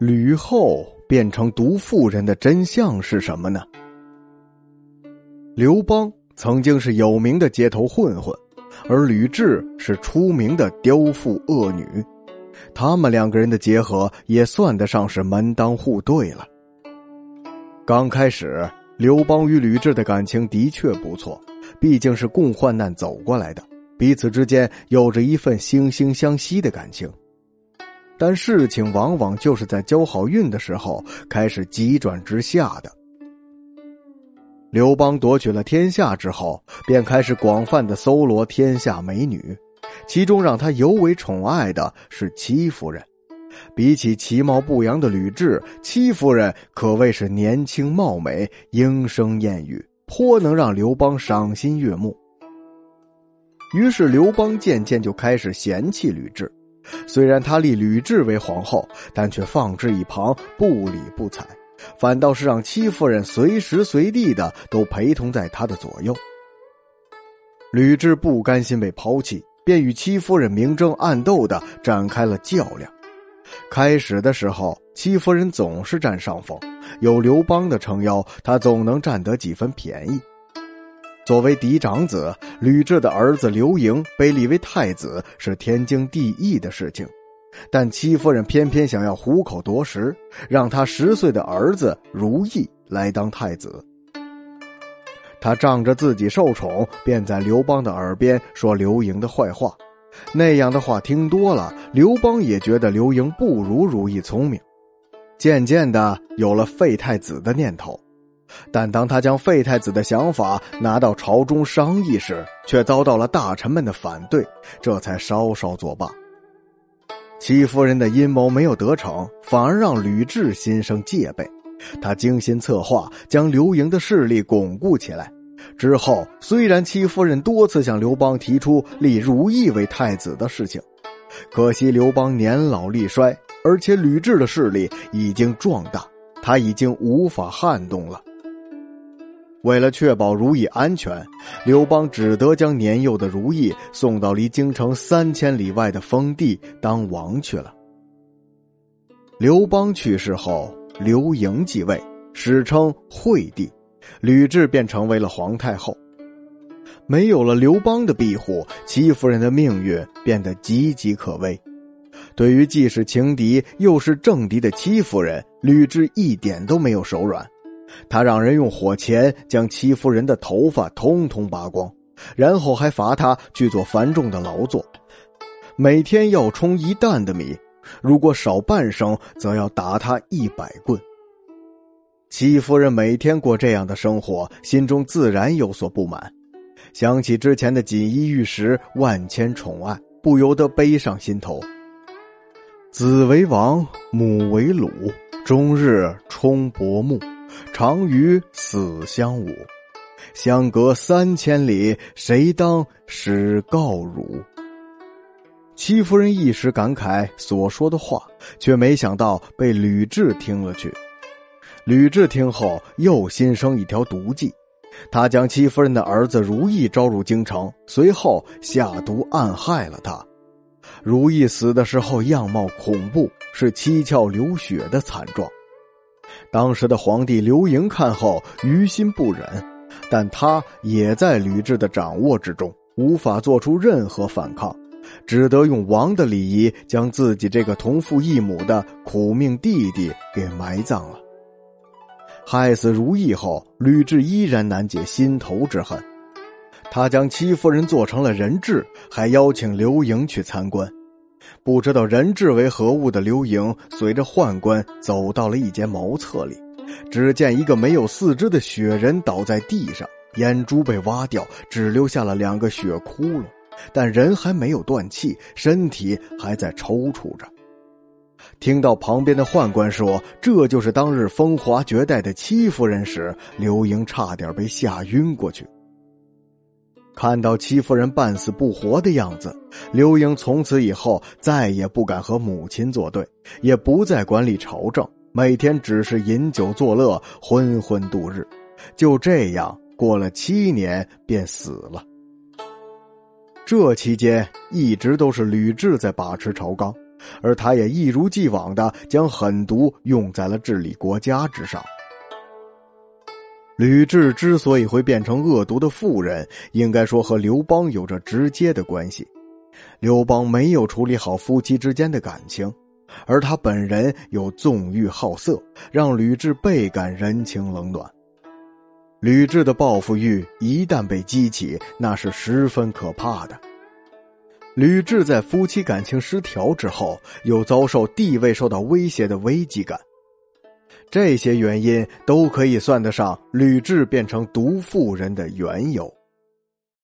吕后变成毒妇人的真相是什么呢？刘邦曾经是有名的街头混混，而吕雉是出名的刁妇恶女，他们两个人的结合也算得上是门当户对了。刚开始，刘邦与吕雉的感情的确不错，毕竟是共患难走过来的，彼此之间有着一份惺惺相惜的感情。但事情往往就是在交好运的时候开始急转直下的。刘邦夺取了天下之后，便开始广泛的搜罗天下美女，其中让他尤为宠爱的是戚夫人。比起其貌不扬的吕雉，戚夫人可谓是年轻貌美、莺声燕语，颇能让刘邦赏心悦目。于是刘邦渐渐就开始嫌弃吕雉。虽然他立吕雉为皇后，但却放置一旁，不理不睬，反倒是让戚夫人随时随地的都陪同在他的左右。吕雉不甘心被抛弃，便与戚夫人明争暗斗的展开了较量。开始的时候，戚夫人总是占上风，有刘邦的撑腰，她总能占得几分便宜。作为嫡长子，吕雉的儿子刘盈被立为太子是天经地义的事情，但戚夫人偏偏想要虎口夺食，让他十岁的儿子如意来当太子。他仗着自己受宠，便在刘邦的耳边说刘盈的坏话。那样的话听多了，刘邦也觉得刘盈不如如意聪明，渐渐的有了废太子的念头。但当他将废太子的想法拿到朝中商议时，却遭到了大臣们的反对，这才稍稍作罢。戚夫人的阴谋没有得逞，反而让吕雉心生戒备。他精心策划，将刘盈的势力巩固起来。之后，虽然戚夫人多次向刘邦提出立如意为太子的事情，可惜刘邦年老力衰，而且吕雉的势力已经壮大，他已经无法撼动了。为了确保如意安全，刘邦只得将年幼的如意送到离京城三千里外的封地当王去了。刘邦去世后，刘盈继位，史称惠帝，吕雉便成为了皇太后。没有了刘邦的庇护，戚夫人的命运变得岌岌可危。对于既是情敌又是政敌的戚夫人，吕雉一点都没有手软。他让人用火钳将戚夫人的头发通通拔光，然后还罚他去做繁重的劳作，每天要冲一担的米，如果少半升，则要打他一百棍。戚夫人每天过这样的生活，心中自然有所不满，想起之前的锦衣玉食、万千宠爱，不由得悲上心头。子为王，母为虏，终日冲薄暮。常与死相侮，相隔三千里，谁当使告汝？戚夫人一时感慨所说的话，却没想到被吕雉听了去。吕雉听后，又心生一条毒计，他将戚夫人的儿子如意招入京城，随后下毒暗害了他。如意死的时候样貌恐怖，是七窍流血的惨状。当时的皇帝刘盈看后于心不忍，但他也在吕雉的掌握之中，无法做出任何反抗，只得用王的礼仪将自己这个同父异母的苦命弟弟给埋葬了。害死如意后，吕雉依然难解心头之恨，他将戚夫人做成了人质，还邀请刘盈去参观。不知道人质为何物的刘盈，随着宦官走到了一间茅厕里，只见一个没有四肢的雪人倒在地上，眼珠被挖掉，只留下了两个血窟窿，但人还没有断气，身体还在抽搐着。听到旁边的宦官说这就是当日风华绝代的戚夫人时，刘盈差点被吓晕过去。看到戚夫人半死不活的样子，刘盈从此以后再也不敢和母亲作对，也不再管理朝政，每天只是饮酒作乐，昏昏度日。就这样过了七年，便死了。这期间一直都是吕雉在把持朝纲，而他也一如既往的将狠毒用在了治理国家之上。吕雉之所以会变成恶毒的妇人，应该说和刘邦有着直接的关系。刘邦没有处理好夫妻之间的感情，而他本人又纵欲好色，让吕雉倍感人情冷暖。吕雉的报复欲一旦被激起，那是十分可怕的。吕雉在夫妻感情失调之后，又遭受地位受到威胁的危机感。这些原因都可以算得上吕雉变成毒妇人的缘由。